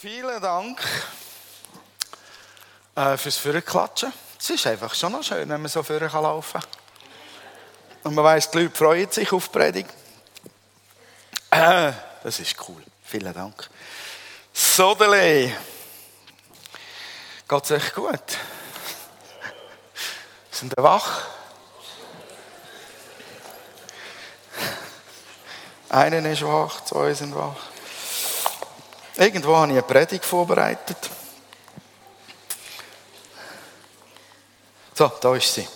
Vielen Dank äh, fürs Vorklatschen. Es ist einfach schon noch schön, wenn man so vorne laufen kann. Und man weiss, die Leute freuen sich auf die Predigt. Äh, das ist cool. Vielen Dank. Sodele. Geht es euch gut? Sind ihr wach? Einen ist wach, zwei sind wach. Irgendwo habe ich eine Predigt vorbereitet. So, da ist sie.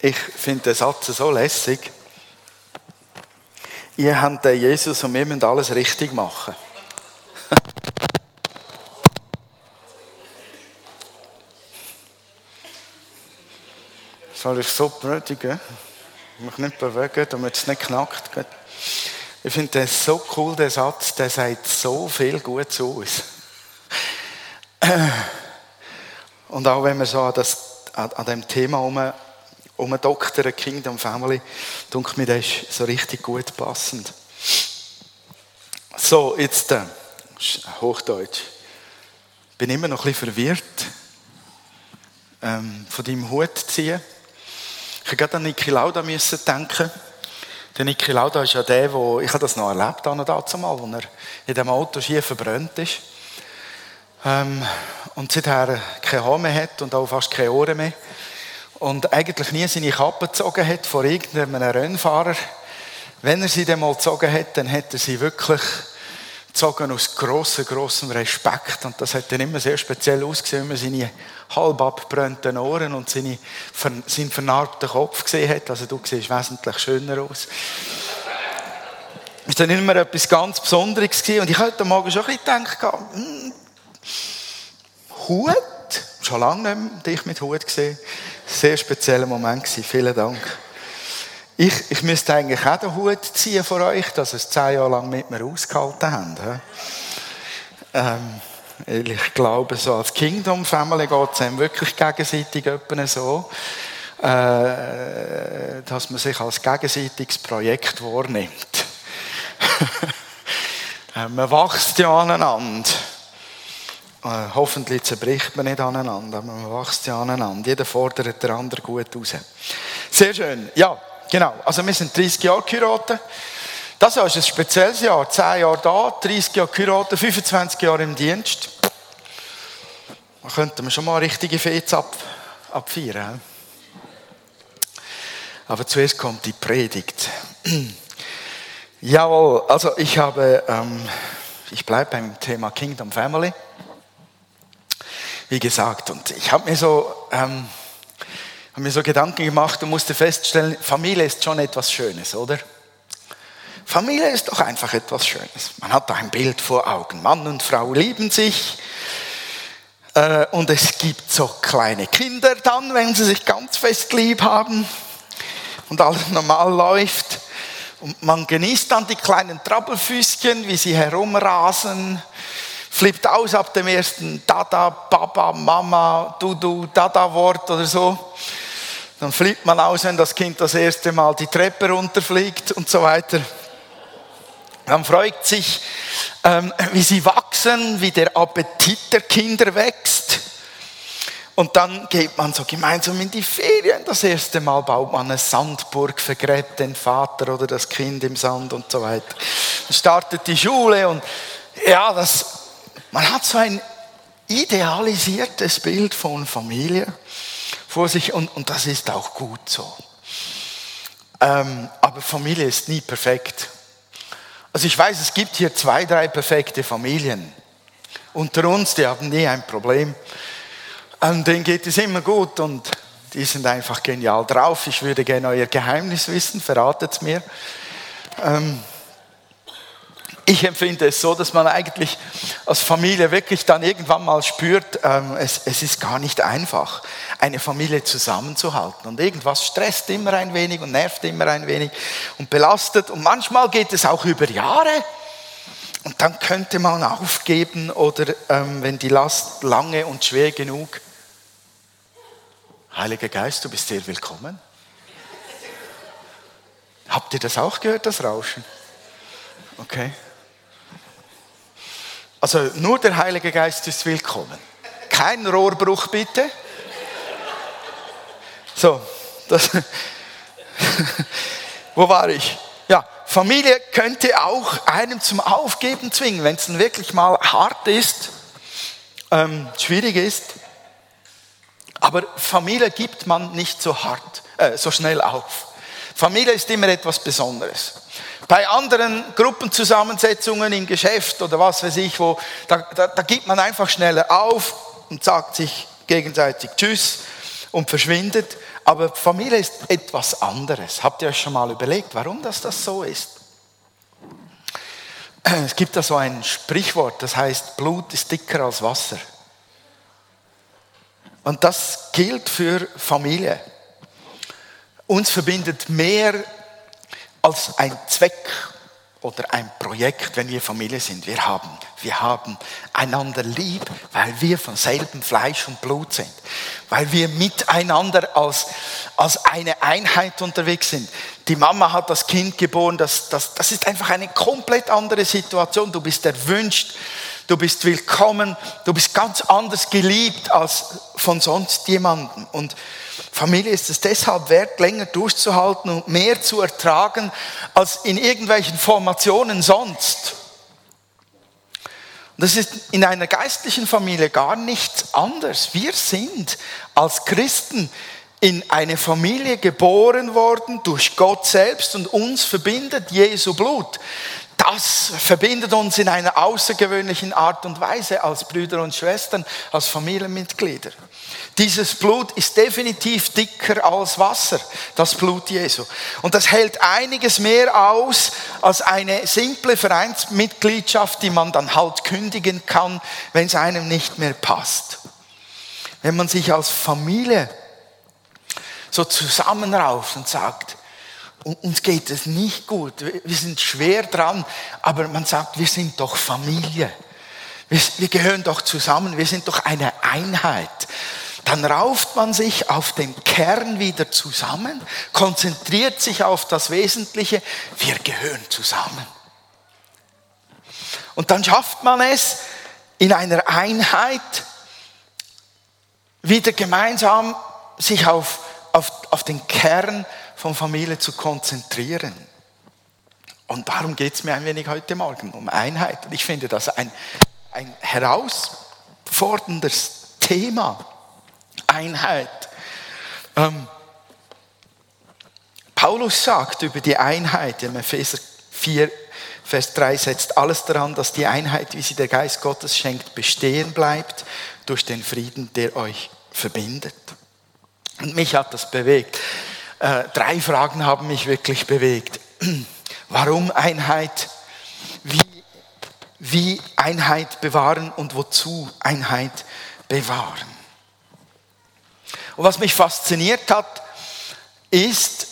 Ich finde den Satz so lässig. Ihr habt den Jesus und wir müssen alles richtig machen. Soll ich so benötigen? Mich nicht bewegen, damit es nicht knackt. Ich finde das so cool, der Satz, der sagt so viel Gutes aus. Und auch wenn wir so an, das, an, an dem Thema um, um Doktor, Kingdom Family, denke mir, das ist so richtig gut passend. So, jetzt äh, Hochdeutsch. Bin immer noch ein bisschen verwirrt ähm, von deinem Hut ziehen. Ich musste gerade an Niki Lauda denken. Der Niki Lauda ist ja der, wo ich habe das noch erlebt habe, dazu mal, wo er in dem Auto schief verbrannt ist. Ähm, und seither keine Haar mehr hat und auch fast keine Ohren mehr. Und eigentlich nie seine Kappe gezogen hat vor irgendeinem Rennfahrer. Wenn er sie dann mal gezogen hat, dann hat er sie wirklich gezogen aus grossem, grossem Respekt. Und das hat dann immer sehr speziell ausgesehen, wenn man seine halb abgebrannten Ohren und seine, seinen vernarbten Kopf gesehen hat. Also du siehst wesentlich schöner aus. Das war dann immer etwas ganz Besonderes. Und ich hatte heute Morgen schon ein bisschen gedacht, hm, Hut? Schon lange nicht mehr dich mit Hut gesehen. Sehr spezieller Moment gewesen. Vielen Dank. Ich, ich müsste eigentlich auch den Hut ziehen vor euch, dass ihr es zehn Jahre lang mit mir ausgehalten habt. Ähm, ich glaube, so als Kingdom Family geht es wirklich gegenseitig so, äh, dass man sich als gegenseitiges Projekt wahrnimmt. Äh, man wächst ja aneinander. Äh, hoffentlich zerbricht man nicht aneinander, aber man wächst ja aneinander. Jeder fordert den anderen gut raus. Sehr schön. Ja, Genau, also wir sind 30 Jahre geheiratet. Das ist ein spezielles Jahr. 10 Jahre da, 30 Jahre geheiratet, 25 Jahre im Dienst. Da könnten wir schon mal richtige Fets ab, abfeiern. Aber zuerst kommt die Predigt. Jawohl, also ich habe, ähm, ich bleibe beim Thema Kingdom Family. Wie gesagt, und ich habe mir so... Ähm, habe mir so Gedanken gemacht und musste feststellen, Familie ist schon etwas Schönes, oder? Familie ist doch einfach etwas Schönes. Man hat da ein Bild vor Augen. Mann und Frau lieben sich. Äh, und es gibt so kleine Kinder dann, wenn sie sich ganz fest lieb haben und alles normal läuft. Und man genießt dann die kleinen Trabbelfüßchen, wie sie herumrasen, flippt aus ab dem ersten Dada, Papa, Mama, Dudu, Dada-Wort oder so. Dann flippt man aus, wenn das Kind das erste Mal die Treppe runterfliegt und so weiter. Man freut sich, ähm, wie sie wachsen, wie der Appetit der Kinder wächst. Und dann geht man so gemeinsam in die Ferien. Das erste Mal baut man eine Sandburg, vergräbt den Vater oder das Kind im Sand und so weiter. Dann startet die Schule und ja, das, man hat so ein idealisiertes Bild von Familie vor sich und, und das ist auch gut so. Ähm, aber Familie ist nie perfekt. Also ich weiß, es gibt hier zwei, drei perfekte Familien. Unter uns, die haben nie ein Problem. Und denen geht es immer gut und die sind einfach genial drauf. Ich würde gerne euer Geheimnis wissen, verratet es mir. Ähm, ich empfinde es so, dass man eigentlich als Familie wirklich dann irgendwann mal spürt, ähm, es, es ist gar nicht einfach, eine Familie zusammenzuhalten. Und irgendwas stresst immer ein wenig und nervt immer ein wenig und belastet. Und manchmal geht es auch über Jahre. Und dann könnte man aufgeben oder ähm, wenn die Last lange und schwer genug. Heiliger Geist, du bist sehr willkommen. Habt ihr das auch gehört, das Rauschen? Okay. Also nur der Heilige Geist ist willkommen. Kein Rohrbruch bitte. So, das, wo war ich? Ja, Familie könnte auch einem zum Aufgeben zwingen, wenn es dann wirklich mal hart ist, ähm, schwierig ist. Aber Familie gibt man nicht so hart, äh, so schnell auf. Familie ist immer etwas Besonderes. Bei anderen Gruppenzusammensetzungen im Geschäft oder was weiß ich wo, da, da, da gibt man einfach schneller auf und sagt sich gegenseitig Tschüss und verschwindet. Aber Familie ist etwas anderes. Habt ihr euch schon mal überlegt, warum das, das so ist? Es gibt da so ein Sprichwort, das heißt, Blut ist dicker als Wasser. Und das gilt für Familie. Uns verbindet mehr als ein Zweck oder ein Projekt, wenn wir Familie sind. Wir haben, wir haben einander lieb, weil wir von selben Fleisch und Blut sind, weil wir miteinander als, als eine Einheit unterwegs sind. Die Mama hat das Kind geboren, das, das, das ist einfach eine komplett andere Situation. Du bist erwünscht, du bist willkommen, du bist ganz anders geliebt als von sonst jemandem. Und Familie ist es deshalb wert, länger durchzuhalten und mehr zu ertragen als in irgendwelchen Formationen sonst. Und das ist in einer geistlichen Familie gar nichts anders. Wir sind als Christen in eine Familie geboren worden durch Gott selbst und uns verbindet Jesu Blut. Das verbindet uns in einer außergewöhnlichen Art und Weise als Brüder und Schwestern, als Familienmitglieder. Dieses Blut ist definitiv dicker als Wasser, das Blut Jesu. Und das hält einiges mehr aus als eine simple Vereinsmitgliedschaft, die man dann halt kündigen kann, wenn es einem nicht mehr passt. Wenn man sich als Familie so zusammenrauft und sagt, uns geht es nicht gut, wir sind schwer dran, aber man sagt, wir sind doch Familie. Wir, gehören doch zusammen, wir sind doch eine Einheit dann rauft man sich auf den Kern wieder zusammen, konzentriert sich auf das Wesentliche, wir gehören zusammen. Und dann schafft man es in einer Einheit wieder gemeinsam sich auf, auf, auf den Kern von Familie zu konzentrieren. Und darum geht es mir ein wenig heute Morgen, um Einheit. Und ich finde das ein, ein herausforderndes Thema. Einheit. Ähm, Paulus sagt über die Einheit im Epheser 4, Vers 3 setzt alles daran, dass die Einheit, wie sie der Geist Gottes schenkt, bestehen bleibt durch den Frieden, der euch verbindet. Und mich hat das bewegt. Äh, drei Fragen haben mich wirklich bewegt. Warum Einheit? Wie, wie Einheit bewahren und wozu Einheit bewahren? Und was mich fasziniert hat, ist,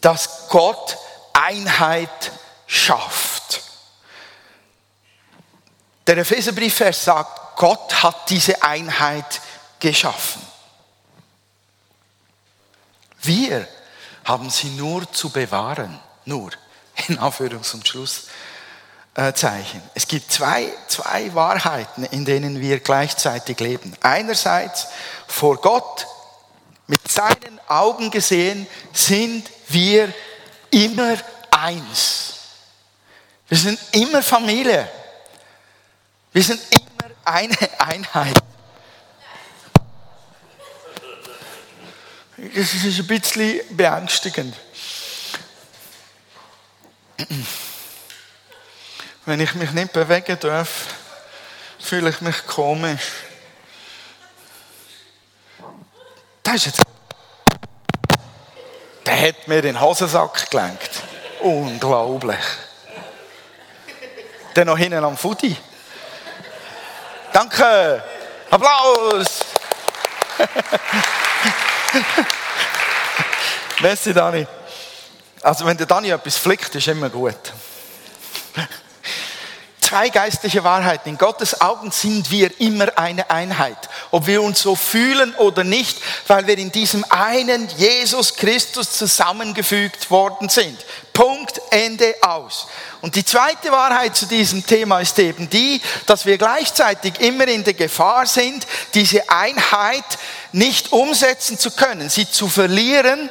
dass Gott Einheit schafft. Der Epheserbriefvers sagt, Gott hat diese Einheit geschaffen. Wir haben sie nur zu bewahren. Nur, in Anführungs- und Schlusszeichen. Es gibt zwei, zwei Wahrheiten, in denen wir gleichzeitig leben. Einerseits vor Gott mit seinen Augen gesehen, sind wir immer eins. Wir sind immer Familie. Wir sind immer eine Einheit. Das ist ein bisschen beängstigend. Wenn ich mich nicht bewegen darf, fühle ich mich komisch. Der ist jetzt. Der hat mir den Hosensack gelenkt. Unglaublich. Der noch hinten am Fudi. Danke. Applaus. Merci, Dani. Also, wenn der Dani etwas flickt, ist immer gut. Zwei geistliche Wahrheiten. In Gottes Augen sind wir immer eine Einheit. Ob wir uns so fühlen oder nicht, weil wir in diesem einen Jesus Christus zusammengefügt worden sind. Punkt, Ende aus. Und die zweite Wahrheit zu diesem Thema ist eben die, dass wir gleichzeitig immer in der Gefahr sind, diese Einheit nicht umsetzen zu können, sie zu verlieren,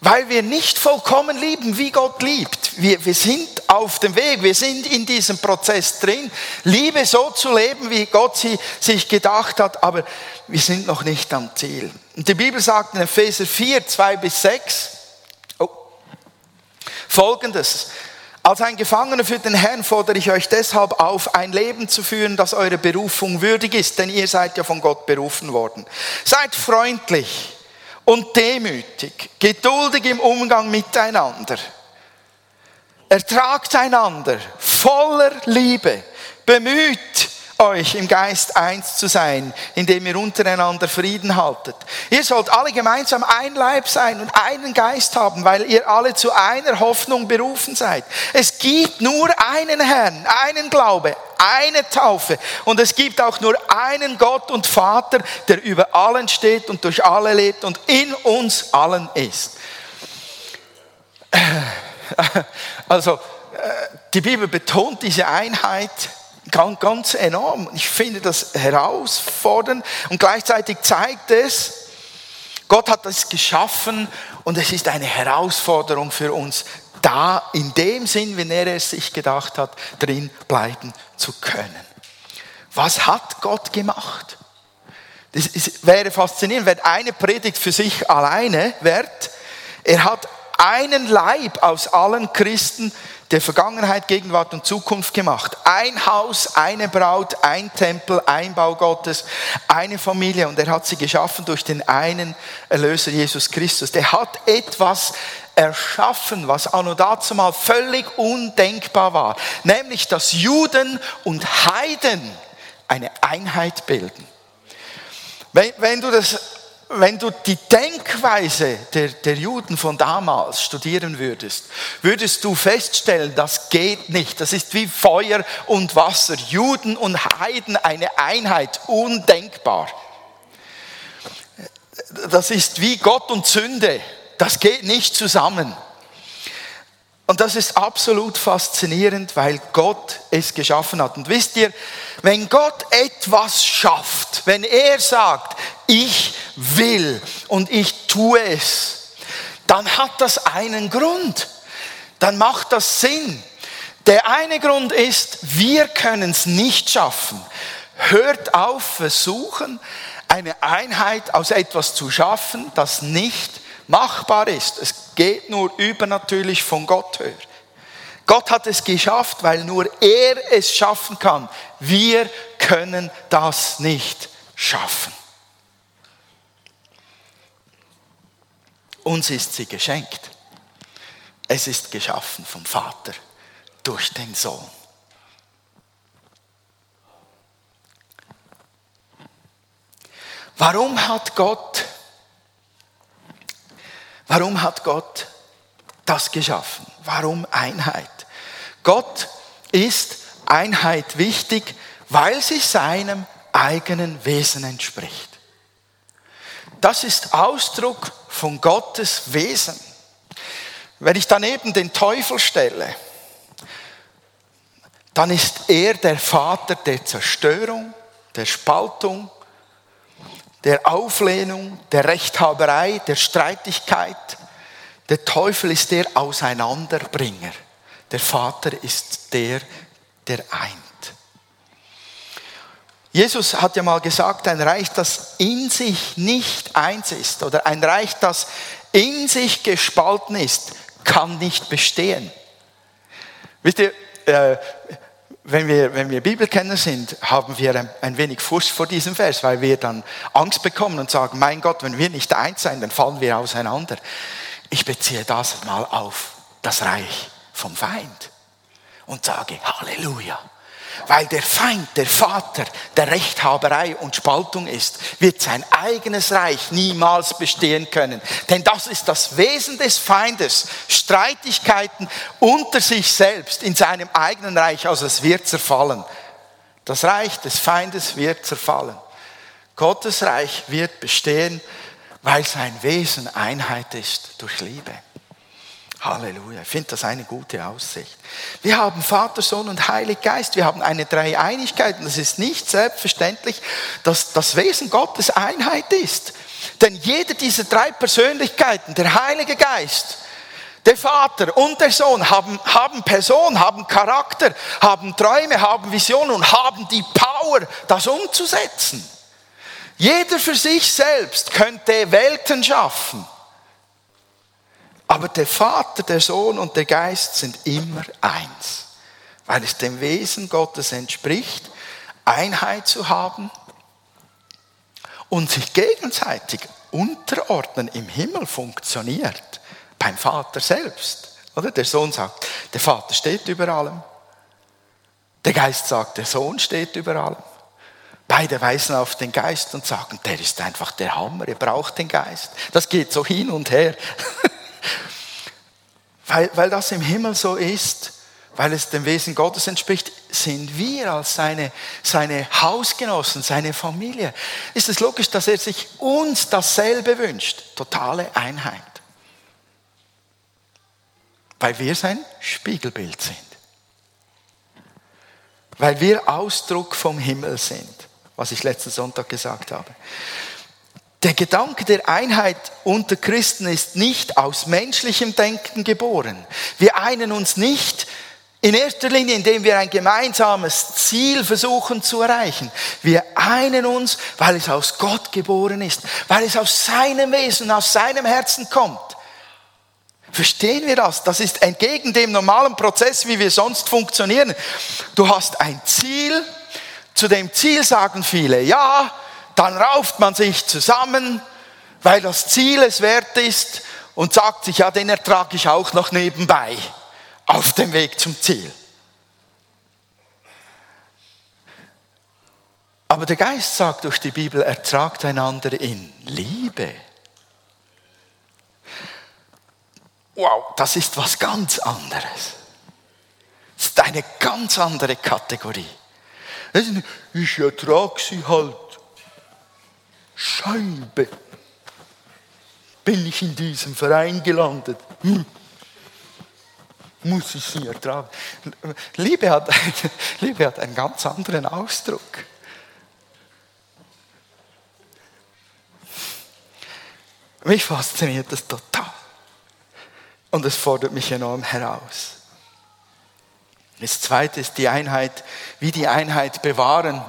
weil wir nicht vollkommen lieben, wie Gott liebt. Wir, wir sind auf dem Weg, wir sind in diesem Prozess drin, Liebe so zu leben, wie Gott sie sich gedacht hat, aber wir sind noch nicht am Ziel. Und die Bibel sagt in Epheser 4, 2 bis 6, oh, folgendes. Als ein Gefangener für den Herrn fordere ich euch deshalb auf, ein Leben zu führen, das eure Berufung würdig ist, denn ihr seid ja von Gott berufen worden. Seid freundlich und demütig, geduldig im Umgang miteinander. Ertragt einander voller Liebe, bemüht euch im Geist eins zu sein, indem ihr untereinander Frieden haltet. Ihr sollt alle gemeinsam ein Leib sein und einen Geist haben, weil ihr alle zu einer Hoffnung berufen seid. Es gibt nur einen Herrn, einen Glaube, eine Taufe und es gibt auch nur einen Gott und Vater, der über allen steht und durch alle lebt und in uns allen ist. Also, äh, die Bibel betont diese Einheit Ganz, ganz enorm. Ich finde das herausfordernd und gleichzeitig zeigt es, Gott hat das geschaffen und es ist eine Herausforderung für uns, da in dem Sinn, wie er es sich gedacht hat, drin bleiben zu können. Was hat Gott gemacht? Das wäre faszinierend, wenn eine Predigt für sich alleine wert. Er hat einen Leib aus allen Christen der Vergangenheit, Gegenwart und Zukunft gemacht. Ein Haus, eine Braut, ein Tempel, ein Bau Gottes, eine Familie und er hat sie geschaffen durch den einen Erlöser Jesus Christus. Der hat etwas erschaffen, was anno dazu mal völlig undenkbar war, nämlich dass Juden und Heiden eine Einheit bilden. Wenn, wenn du das wenn du die Denkweise der, der Juden von damals studieren würdest, würdest du feststellen, das geht nicht. Das ist wie Feuer und Wasser. Juden und Heiden eine Einheit, undenkbar. Das ist wie Gott und Sünde. Das geht nicht zusammen. Und das ist absolut faszinierend, weil Gott es geschaffen hat. Und wisst ihr, wenn Gott etwas schafft, wenn er sagt, ich will und ich tue es, dann hat das einen Grund. Dann macht das Sinn. Der eine Grund ist, wir können es nicht schaffen. Hört auf, versuchen, eine Einheit aus etwas zu schaffen, das nicht machbar ist. Es geht nur übernatürlich von Gott her. Gott hat es geschafft, weil nur er es schaffen kann. Wir können das nicht schaffen. Uns ist sie geschenkt. Es ist geschaffen vom Vater durch den Sohn. Warum hat Gott Warum hat Gott das geschaffen? Warum Einheit? Gott ist Einheit wichtig, weil sie seinem eigenen Wesen entspricht. Das ist Ausdruck von Gottes Wesen. Wenn ich daneben den Teufel stelle, dann ist er der Vater der Zerstörung, der Spaltung, der Auflehnung, der Rechthaberei, der Streitigkeit. Der Teufel ist der Auseinanderbringer. Der Vater ist der, der eint. Jesus hat ja mal gesagt, ein Reich, das in sich nicht eins ist oder ein Reich, das in sich gespalten ist, kann nicht bestehen. Wisst ihr, äh, wenn wir, wenn wir Bibelkenner sind, haben wir ein, ein, wenig Furcht vor diesem Vers, weil wir dann Angst bekommen und sagen, mein Gott, wenn wir nicht eins sein, dann fallen wir auseinander. Ich beziehe das mal auf das Reich vom Feind und sage Halleluja. Weil der Feind, der Vater der Rechthaberei und Spaltung ist, wird sein eigenes Reich niemals bestehen können. Denn das ist das Wesen des Feindes. Streitigkeiten unter sich selbst in seinem eigenen Reich, also es wird zerfallen. Das Reich des Feindes wird zerfallen. Gottes Reich wird bestehen, weil sein Wesen Einheit ist durch Liebe. Halleluja. Ich finde das eine gute Aussicht. Wir haben Vater, Sohn und Heilig Geist. Wir haben eine Dreieinigkeit. Und es ist nicht selbstverständlich, dass das Wesen Gottes Einheit ist. Denn jede dieser drei Persönlichkeiten, der Heilige Geist, der Vater und der Sohn haben, haben Person, haben Charakter, haben Träume, haben Visionen und haben die Power, das umzusetzen. Jeder für sich selbst könnte Welten schaffen. Aber der Vater, der Sohn und der Geist sind immer eins, weil es dem Wesen Gottes entspricht, Einheit zu haben und sich gegenseitig unterordnen im Himmel funktioniert. Beim Vater selbst. Oder? Der Sohn sagt, der Vater steht über allem. Der Geist sagt, der Sohn steht über allem. Beide weisen auf den Geist und sagen, der ist einfach der Hammer, er braucht den Geist. Das geht so hin und her. weil, weil das im Himmel so ist, weil es dem Wesen Gottes entspricht, sind wir als seine, seine Hausgenossen, seine Familie. Ist es logisch, dass er sich uns dasselbe wünscht? Totale Einheit. Weil wir sein Spiegelbild sind. Weil wir Ausdruck vom Himmel sind was ich letzten Sonntag gesagt habe. Der Gedanke der Einheit unter Christen ist nicht aus menschlichem Denken geboren. Wir einen uns nicht in erster Linie, indem wir ein gemeinsames Ziel versuchen zu erreichen. Wir einen uns, weil es aus Gott geboren ist, weil es aus seinem Wesen, aus seinem Herzen kommt. Verstehen wir das? Das ist entgegen dem normalen Prozess, wie wir sonst funktionieren. Du hast ein Ziel, zu dem Ziel sagen viele ja, dann rauft man sich zusammen, weil das Ziel es wert ist und sagt sich, ja, den ertrage ich auch noch nebenbei auf dem Weg zum Ziel. Aber der Geist sagt durch die Bibel, ertragt einander in Liebe. Wow, das ist was ganz anderes. Das ist eine ganz andere Kategorie. Ich ertrage sie halt. Scheibe. Bin ich in diesem Verein gelandet? Hm. Muss ich sie ertragen? Liebe hat, Liebe hat einen ganz anderen Ausdruck. Mich fasziniert das total. Und es fordert mich enorm heraus. Das zweite ist die Einheit, wie die Einheit bewahren.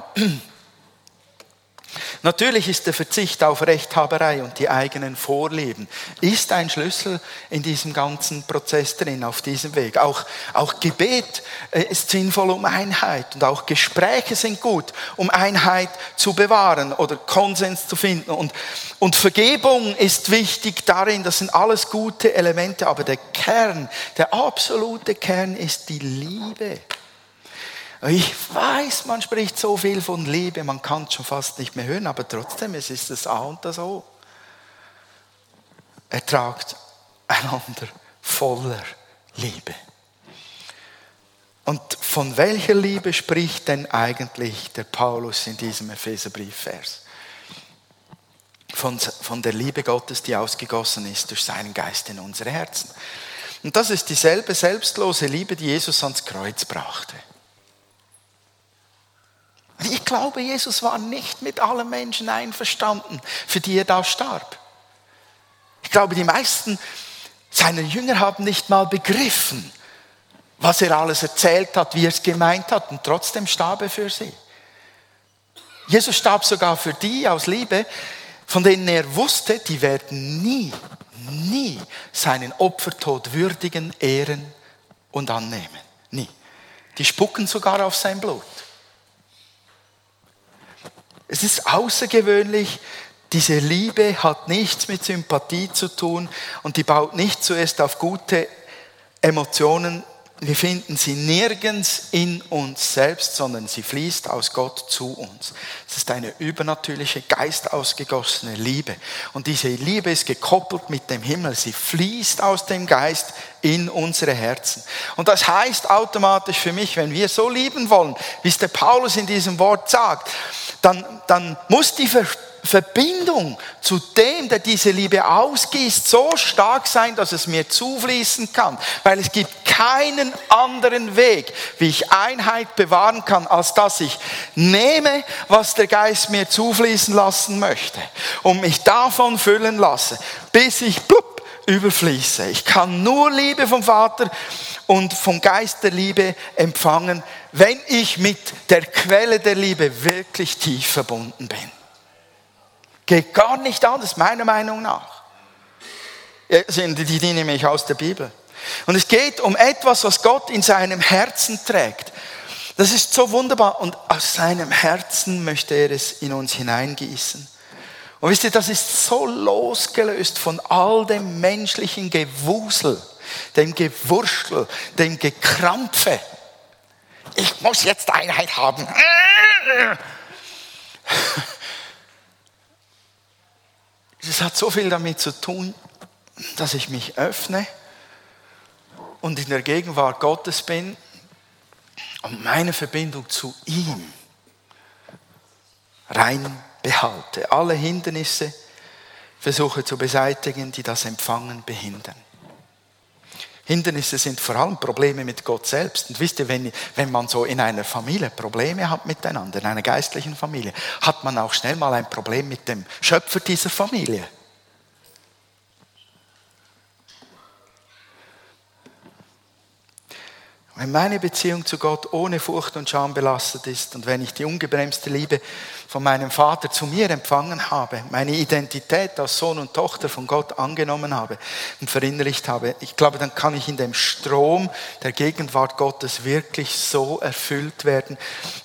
Natürlich ist der Verzicht auf Rechthaberei und die eigenen Vorlieben ist ein Schlüssel in diesem ganzen Prozess drin, auf diesem Weg. Auch, auch Gebet äh, ist sinnvoll um Einheit und auch Gespräche sind gut, um Einheit zu bewahren oder Konsens zu finden. Und, und Vergebung ist wichtig darin, das sind alles gute Elemente, aber der Kern, der absolute Kern ist die Liebe. Ich weiß, man spricht so viel von Liebe, man kann es schon fast nicht mehr hören, aber trotzdem, es ist das A und das O. Er tragt einander voller Liebe. Und von welcher Liebe spricht denn eigentlich der Paulus in diesem Epheserbriefvers? Von, von der Liebe Gottes, die ausgegossen ist durch seinen Geist in unsere Herzen. Und das ist dieselbe selbstlose Liebe, die Jesus ans Kreuz brachte. Ich glaube, Jesus war nicht mit allen Menschen einverstanden, für die er da starb. Ich glaube, die meisten seiner Jünger haben nicht mal begriffen, was er alles erzählt hat, wie er es gemeint hat, und trotzdem starb er für sie. Jesus starb sogar für die aus Liebe, von denen er wusste, die werden nie, nie seinen Opfertod würdigen, ehren und annehmen. Nie. Die spucken sogar auf sein Blut. Es ist außergewöhnlich. Diese Liebe hat nichts mit Sympathie zu tun und die baut nicht zuerst auf gute Emotionen. Wir finden sie nirgends in uns selbst, sondern sie fließt aus Gott zu uns. Es ist eine übernatürliche, geistausgegossene Liebe. Und diese Liebe ist gekoppelt mit dem Himmel. Sie fließt aus dem Geist in unsere Herzen. Und das heißt automatisch für mich, wenn wir so lieben wollen, wie es der Paulus in diesem Wort sagt, dann, dann muss die Verbindung zu dem, der diese Liebe ausgießt, so stark sein, dass es mir zufließen kann. Weil es gibt keinen anderen Weg, wie ich Einheit bewahren kann, als dass ich nehme, was der Geist mir zufließen lassen möchte und mich davon füllen lasse, bis ich blub, überfließe. Ich kann nur Liebe vom Vater und vom Geist der Liebe empfangen, wenn ich mit der Quelle der Liebe wirklich tief verbunden bin. Geht gar nicht anders, meiner Meinung nach. Die, die nehme ich aus der Bibel. Und es geht um etwas, was Gott in seinem Herzen trägt. Das ist so wunderbar und aus seinem Herzen möchte er es in uns hineingießen. Und wisst ihr, das ist so losgelöst von all dem menschlichen Gewusel, dem Gewurschtel, dem Gekrampfe. Ich muss jetzt Einheit haben. Es hat so viel damit zu tun, dass ich mich öffne und in der Gegenwart Gottes bin und meine Verbindung zu ihm rein behalte. Alle Hindernisse versuche zu beseitigen, die das Empfangen behindern. Hindernisse sind vor allem Probleme mit Gott selbst. Und wisst ihr, wenn, wenn man so in einer Familie Probleme hat miteinander, in einer geistlichen Familie, hat man auch schnell mal ein Problem mit dem Schöpfer dieser Familie. Wenn meine Beziehung zu Gott ohne Furcht und Scham belastet ist und wenn ich die ungebremste Liebe von meinem Vater zu mir empfangen habe, meine Identität als Sohn und Tochter von Gott angenommen habe und verinnerlicht habe, ich glaube, dann kann ich in dem Strom der Gegenwart Gottes wirklich so erfüllt werden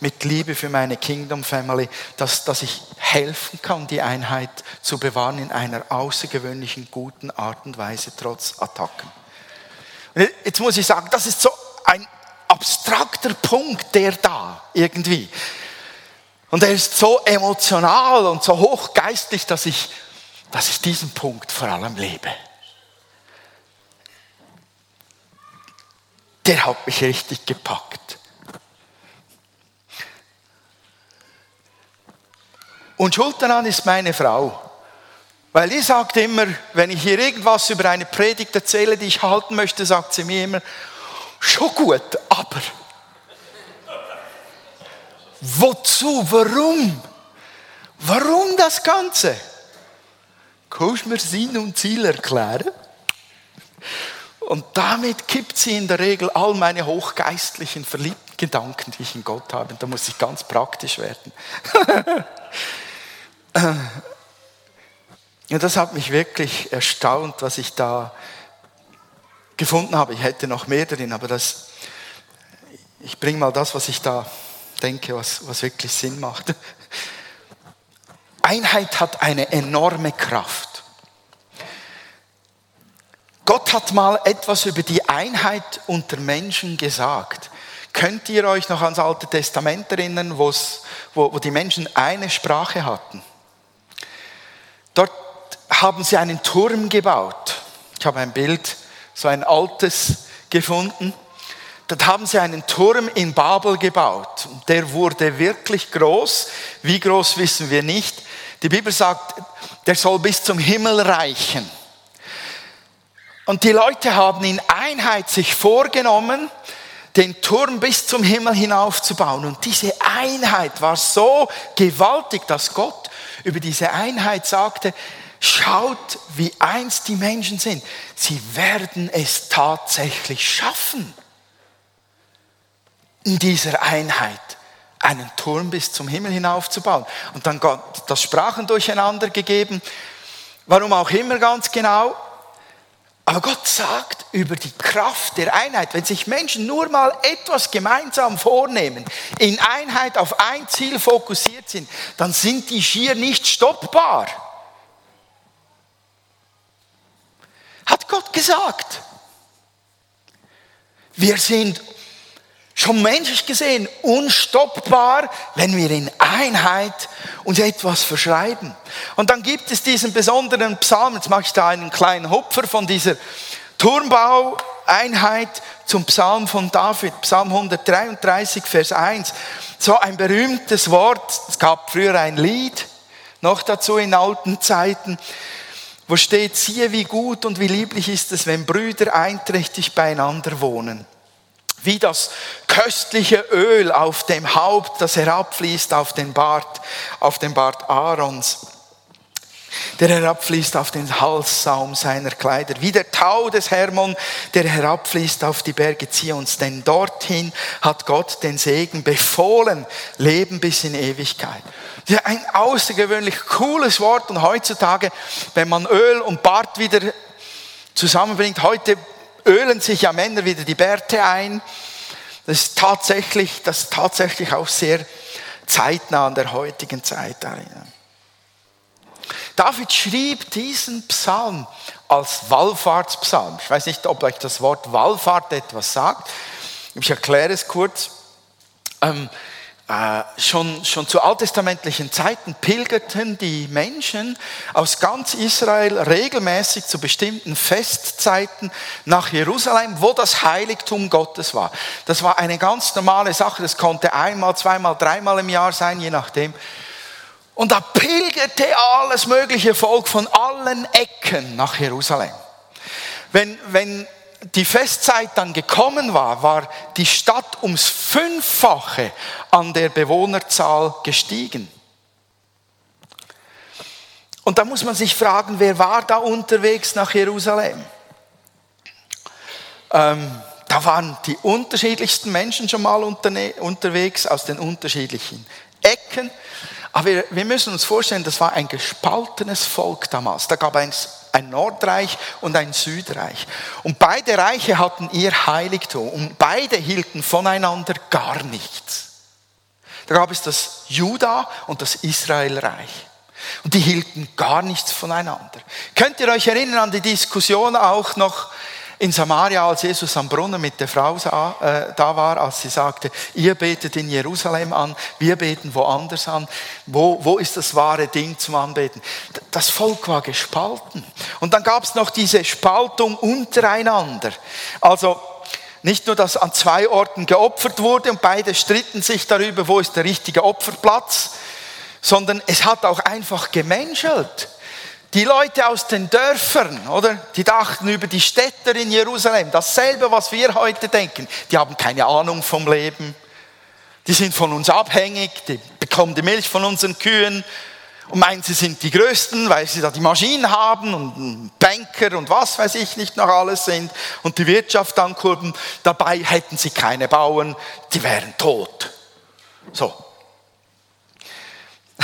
mit Liebe für meine Kingdom Family, dass, dass ich helfen kann, die Einheit zu bewahren in einer außergewöhnlichen guten Art und Weise trotz Attacken. Jetzt muss ich sagen, das ist so ein abstrakter Punkt, der da irgendwie. Und er ist so emotional und so hochgeistig, dass ich, dass ich diesen Punkt vor allem lebe. Der hat mich richtig gepackt. Und schuld daran ist meine Frau. Weil die sagt immer, wenn ich hier irgendwas über eine Predigt erzähle, die ich halten möchte, sagt sie mir immer, Schon gut, aber wozu, warum? Warum das Ganze? Kannst du mir Sinn und Ziel erklären? Und damit kippt sie in der Regel all meine hochgeistlichen, verliebten Gedanken, die ich in Gott habe. Und da muss ich ganz praktisch werden. ja, das hat mich wirklich erstaunt, was ich da gefunden habe. Ich hätte noch mehr drin, aber das, ich bringe mal das, was ich da denke, was, was wirklich Sinn macht. Einheit hat eine enorme Kraft. Gott hat mal etwas über die Einheit unter Menschen gesagt. Könnt ihr euch noch ans Alte Testament erinnern, wo, wo die Menschen eine Sprache hatten? Dort haben sie einen Turm gebaut. Ich habe ein Bild so ein altes gefunden. Dort haben sie einen Turm in Babel gebaut. Der wurde wirklich groß. Wie groß wissen wir nicht. Die Bibel sagt, der soll bis zum Himmel reichen. Und die Leute haben in Einheit sich vorgenommen, den Turm bis zum Himmel hinaufzubauen. Und diese Einheit war so gewaltig, dass Gott über diese Einheit sagte, Schaut, wie eins die Menschen sind. Sie werden es tatsächlich schaffen, in dieser Einheit einen Turm bis zum Himmel hinaufzubauen. Und dann Gott das Sprachen durcheinander gegeben, warum auch immer ganz genau. Aber Gott sagt über die Kraft der Einheit, wenn sich Menschen nur mal etwas gemeinsam vornehmen, in Einheit auf ein Ziel fokussiert sind, dann sind die schier nicht stoppbar. Hat Gott gesagt. Wir sind schon menschlich gesehen unstoppbar, wenn wir in Einheit uns etwas verschreiben. Und dann gibt es diesen besonderen Psalm, jetzt mache ich da einen kleinen Hupfer von dieser Turmbau Einheit zum Psalm von David, Psalm 133, Vers 1. So ein berühmtes Wort. Es gab früher ein Lied, noch dazu in alten Zeiten, wo steht, siehe wie gut und wie lieblich ist es, wenn Brüder einträchtig beieinander wohnen. Wie das köstliche Öl auf dem Haupt, das herabfließt auf den Bart, auf den Bart Aarons der herabfließt auf den Halssaum seiner Kleider, wie der Tau des Hermon, der herabfließt auf die Berge Zions, denn dorthin hat Gott den Segen befohlen, Leben bis in Ewigkeit. Ist ein außergewöhnlich cooles Wort und heutzutage, wenn man Öl und Bart wieder zusammenbringt, heute ölen sich ja Männer wieder die Bärte ein. Das ist tatsächlich, das ist tatsächlich auch sehr zeitnah an der heutigen Zeit. David schrieb diesen Psalm als Wallfahrtspsalm. Ich weiß nicht, ob euch das Wort Wallfahrt etwas sagt. Ich erkläre es kurz. Äh, schon, schon zu alttestamentlichen Zeiten pilgerten die Menschen aus ganz Israel regelmäßig zu bestimmten Festzeiten nach Jerusalem, wo das Heiligtum Gottes war. Das war eine ganz normale Sache. Das konnte einmal, zweimal, dreimal im Jahr sein, je nachdem. Und da pilgerte alles mögliche Volk von allen Ecken nach Jerusalem. Wenn, wenn die Festzeit dann gekommen war, war die Stadt ums Fünffache an der Bewohnerzahl gestiegen. Und da muss man sich fragen, wer war da unterwegs nach Jerusalem? Ähm, da waren die unterschiedlichsten Menschen schon mal unterwegs aus den unterschiedlichen Ecken. Aber wir, wir müssen uns vorstellen, das war ein gespaltenes Volk damals. Da gab es ein Nordreich und ein Südreich. Und beide Reiche hatten ihr Heiligtum und beide hielten voneinander gar nichts. Da gab es das Juda und das Israelreich. Und die hielten gar nichts voneinander. Könnt ihr euch erinnern an die Diskussion auch noch in Samaria, als Jesus am Brunnen mit der Frau äh, da war, als sie sagte, ihr betet in Jerusalem an, wir beten woanders an. Wo, wo ist das wahre Ding zum Anbeten? Das Volk war gespalten. Und dann gab es noch diese Spaltung untereinander. Also nicht nur, dass an zwei Orten geopfert wurde und beide stritten sich darüber, wo ist der richtige Opferplatz, sondern es hat auch einfach gemenschelt. Die Leute aus den Dörfern, oder? Die dachten über die Städter in Jerusalem, dasselbe, was wir heute denken. Die haben keine Ahnung vom Leben. Die sind von uns abhängig, die bekommen die Milch von unseren Kühen und meinen, sie sind die Größten, weil sie da die Maschinen haben und Banker und was weiß ich nicht noch alles sind und die Wirtschaft ankurbeln. Dabei hätten sie keine Bauern, die wären tot. So.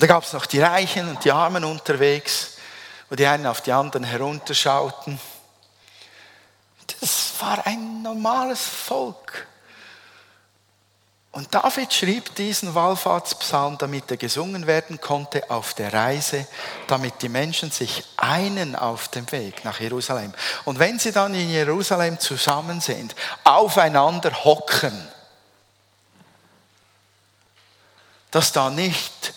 Und da gab es noch die Reichen und die Armen unterwegs, wo die einen auf die anderen herunterschauten. Das war ein normales Volk. Und David schrieb diesen Wallfahrtspsalm, damit er gesungen werden konnte auf der Reise, damit die Menschen sich einen auf dem Weg nach Jerusalem. Und wenn sie dann in Jerusalem zusammen sind, aufeinander hocken, dass da nicht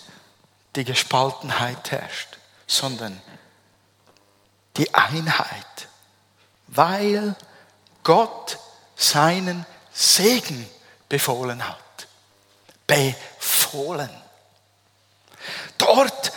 die Gespaltenheit herrscht, sondern die Einheit, weil Gott seinen Segen befohlen hat. Befohlen. Dort,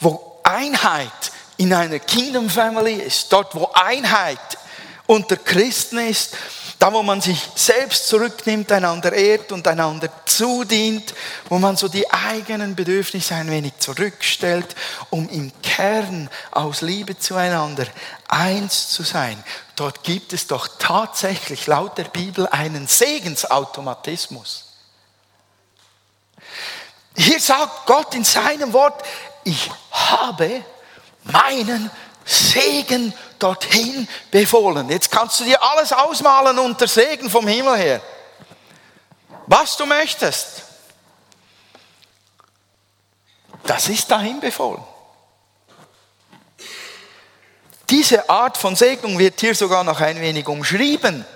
wo Einheit in einer Kingdom Family ist, dort, wo Einheit unter Christen ist, da, wo man sich selbst zurücknimmt, einander ehrt und einander zudient, wo man so die eigenen Bedürfnisse ein wenig zurückstellt, um im Kern aus Liebe zueinander eins zu sein. Dort gibt es doch tatsächlich laut der Bibel einen Segensautomatismus. Hier sagt Gott in seinem Wort, ich habe meinen Segen dorthin befohlen. Jetzt kannst du dir alles ausmalen unter Segen vom Himmel her. Was du möchtest. Das ist dahin befohlen. Diese Art von Segnung wird hier sogar noch ein wenig umschrieben.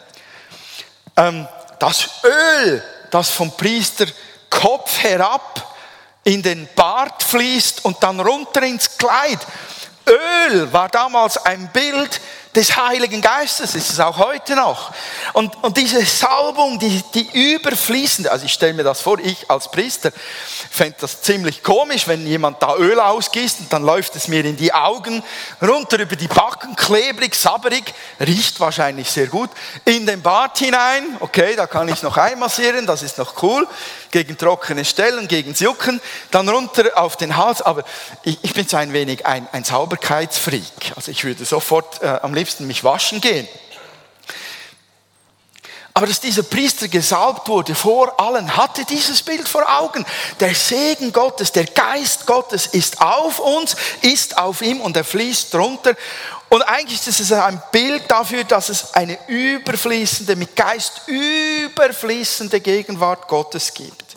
Ähm, das Öl, das vom Priester Kopf herab in den Bart fließt und dann runter ins Kleid. Öl war damals ein Bild des Heiligen Geistes ist es auch heute noch. Und, und diese Salbung, die, die überfließende, also ich stelle mir das vor, ich als Priester fände das ziemlich komisch, wenn jemand da Öl ausgießt und dann läuft es mir in die Augen, runter über die Backen, klebrig, sabberig, riecht wahrscheinlich sehr gut, in den Bart hinein, okay, da kann ich noch einmassieren, das ist noch cool, gegen trockene Stellen, gegen Jucken, dann runter auf den Hals, aber ich, ich bin so ein wenig ein, ein Sauberkeitsfreak, also ich würde sofort äh, am liebsten mich waschen gehen. Aber dass dieser Priester gesalbt wurde vor allen, hatte dieses Bild vor Augen. Der Segen Gottes, der Geist Gottes ist auf uns, ist auf ihm und er fließt runter. Und eigentlich ist es ein Bild dafür, dass es eine überfließende, mit Geist überfließende Gegenwart Gottes gibt.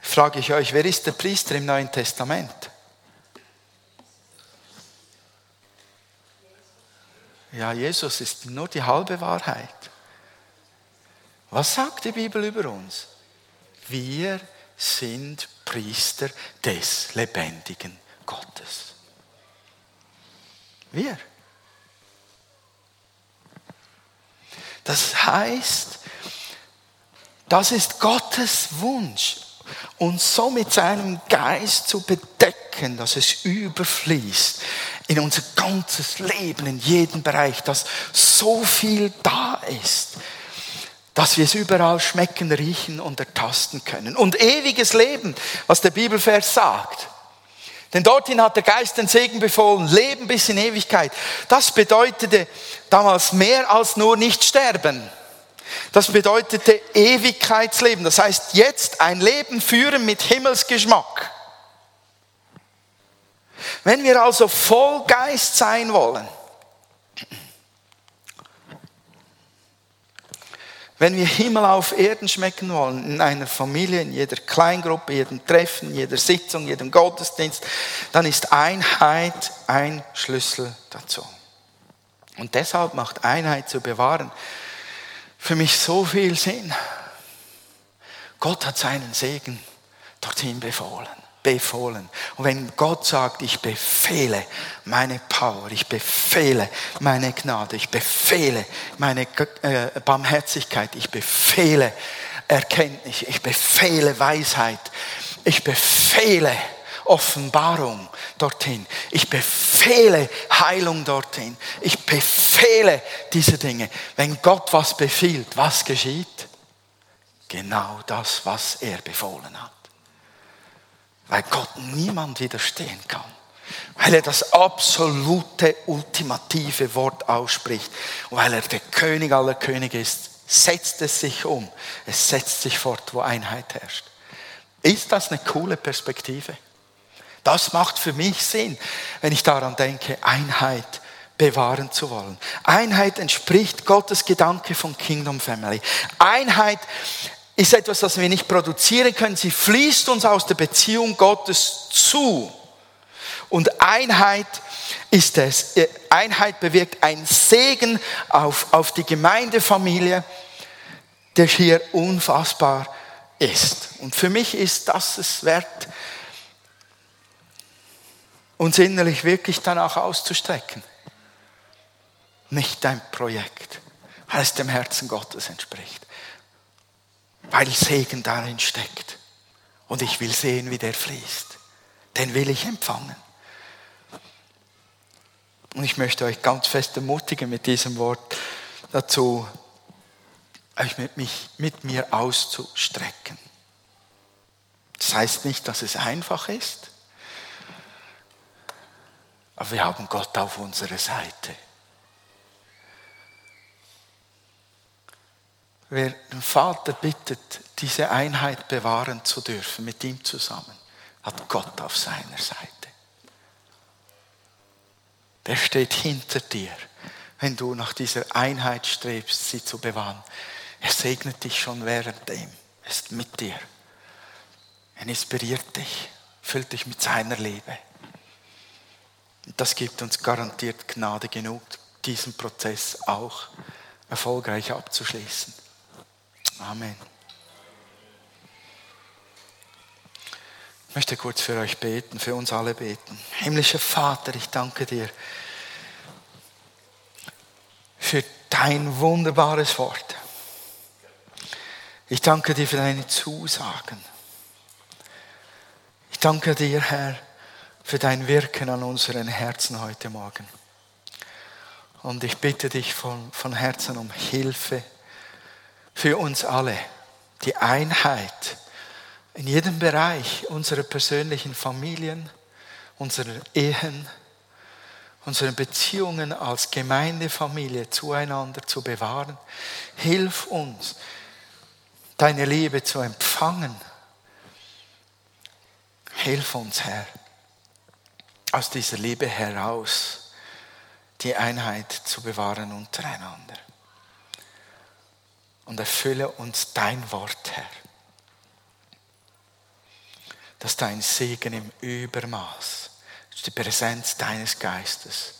Frage ich euch, wer ist der Priester im Neuen Testament? Ja, Jesus ist nur die halbe Wahrheit. Was sagt die Bibel über uns? Wir sind Priester des lebendigen Gottes. Wir. Das heißt, das ist Gottes Wunsch, uns so mit seinem Geist zu bedecken, dass es überfließt in unser ganzes Leben, in jedem Bereich, dass so viel da ist, dass wir es überall schmecken, riechen und ertasten können. Und ewiges Leben, was der Bibelvers sagt. Denn dorthin hat der Geist den Segen befohlen, Leben bis in Ewigkeit. Das bedeutete damals mehr als nur nicht sterben. Das bedeutete Ewigkeitsleben. Das heißt, jetzt ein Leben führen mit Himmelsgeschmack. Wenn wir also voll Geist sein wollen, wenn wir Himmel auf Erden schmecken wollen, in einer Familie, in jeder Kleingruppe, jedem Treffen, jeder Sitzung, jedem Gottesdienst, dann ist Einheit ein Schlüssel dazu. Und deshalb macht Einheit zu bewahren für mich so viel Sinn. Gott hat seinen Segen dorthin befohlen befohlen. Und wenn Gott sagt, ich befehle meine Power, ich befehle meine Gnade, ich befehle meine äh, Barmherzigkeit, ich befehle Erkenntnis, ich befehle Weisheit, ich befehle Offenbarung dorthin. Ich befehle Heilung dorthin. Ich befehle diese Dinge. Wenn Gott was befiehlt, was geschieht? Genau das, was er befohlen hat weil Gott niemand widerstehen kann. Weil er das absolute, ultimative Wort ausspricht. Und weil er der König aller Könige ist, setzt es sich um. Es setzt sich fort, wo Einheit herrscht. Ist das eine coole Perspektive? Das macht für mich Sinn, wenn ich daran denke, Einheit bewahren zu wollen. Einheit entspricht Gottes Gedanke von Kingdom Family. Einheit ist etwas, das wir nicht produzieren können. Sie fließt uns aus der Beziehung Gottes zu. Und Einheit ist es. Einheit bewirkt ein Segen auf, auf die Gemeindefamilie, der hier unfassbar ist. Und für mich ist das es wert, uns innerlich wirklich danach auszustrecken. Nicht dein Projekt, weil es dem Herzen Gottes entspricht weil Segen darin steckt. Und ich will sehen, wie der fließt. Den will ich empfangen. Und ich möchte euch ganz fest ermutigen mit diesem Wort dazu, euch mit, mich, mit mir auszustrecken. Das heißt nicht, dass es einfach ist, aber wir haben Gott auf unserer Seite. Wer den Vater bittet, diese Einheit bewahren zu dürfen mit ihm zusammen, hat Gott auf seiner Seite. Der steht hinter dir, wenn du nach dieser Einheit strebst, sie zu bewahren. Er segnet dich schon währenddem. Ist mit dir. Er inspiriert dich, füllt dich mit seiner Liebe. Und das gibt uns garantiert Gnade genug, diesen Prozess auch erfolgreich abzuschließen. Amen. Ich möchte kurz für euch beten, für uns alle beten. Himmlischer Vater, ich danke dir, für dein wunderbares Wort. Ich danke dir für deine Zusagen. Ich danke dir, Herr, für dein Wirken an unseren Herzen heute Morgen. Und ich bitte dich von, von Herzen um Hilfe für uns alle, die Einheit in jedem Bereich unserer persönlichen Familien, unserer Ehen, unsere Beziehungen als Gemeindefamilie zueinander zu bewahren. Hilf uns, deine Liebe zu empfangen. Hilf uns, Herr, aus dieser Liebe heraus die Einheit zu bewahren untereinander. Und erfülle uns dein Wort, Herr, dass dein Segen im Übermaß die Präsenz deines Geistes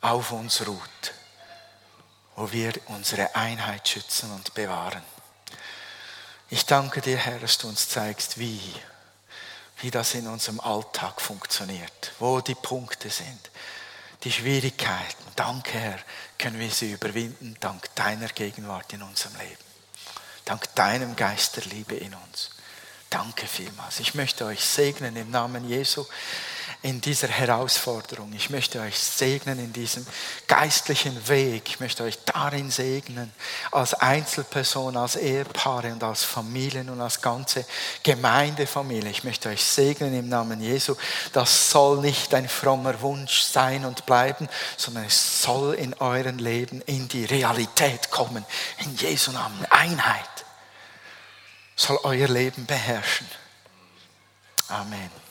auf uns ruht, wo wir unsere Einheit schützen und bewahren. Ich danke dir, Herr, dass du uns zeigst, wie, wie das in unserem Alltag funktioniert, wo die Punkte sind, die Schwierigkeiten. Danke, Herr, können wir sie überwinden, dank deiner Gegenwart in unserem Leben, dank deinem Geist der Liebe in uns. Danke vielmals. Ich möchte euch segnen im Namen Jesu in dieser Herausforderung. Ich möchte euch segnen in diesem geistlichen Weg. Ich möchte euch darin segnen, als Einzelperson, als Ehepaare und als Familien und als ganze Gemeindefamilie. Ich möchte euch segnen im Namen Jesu. Das soll nicht ein frommer Wunsch sein und bleiben, sondern es soll in euren Leben in die Realität kommen. In Jesu Namen. Einheit soll euer Leben beherrschen. Amen.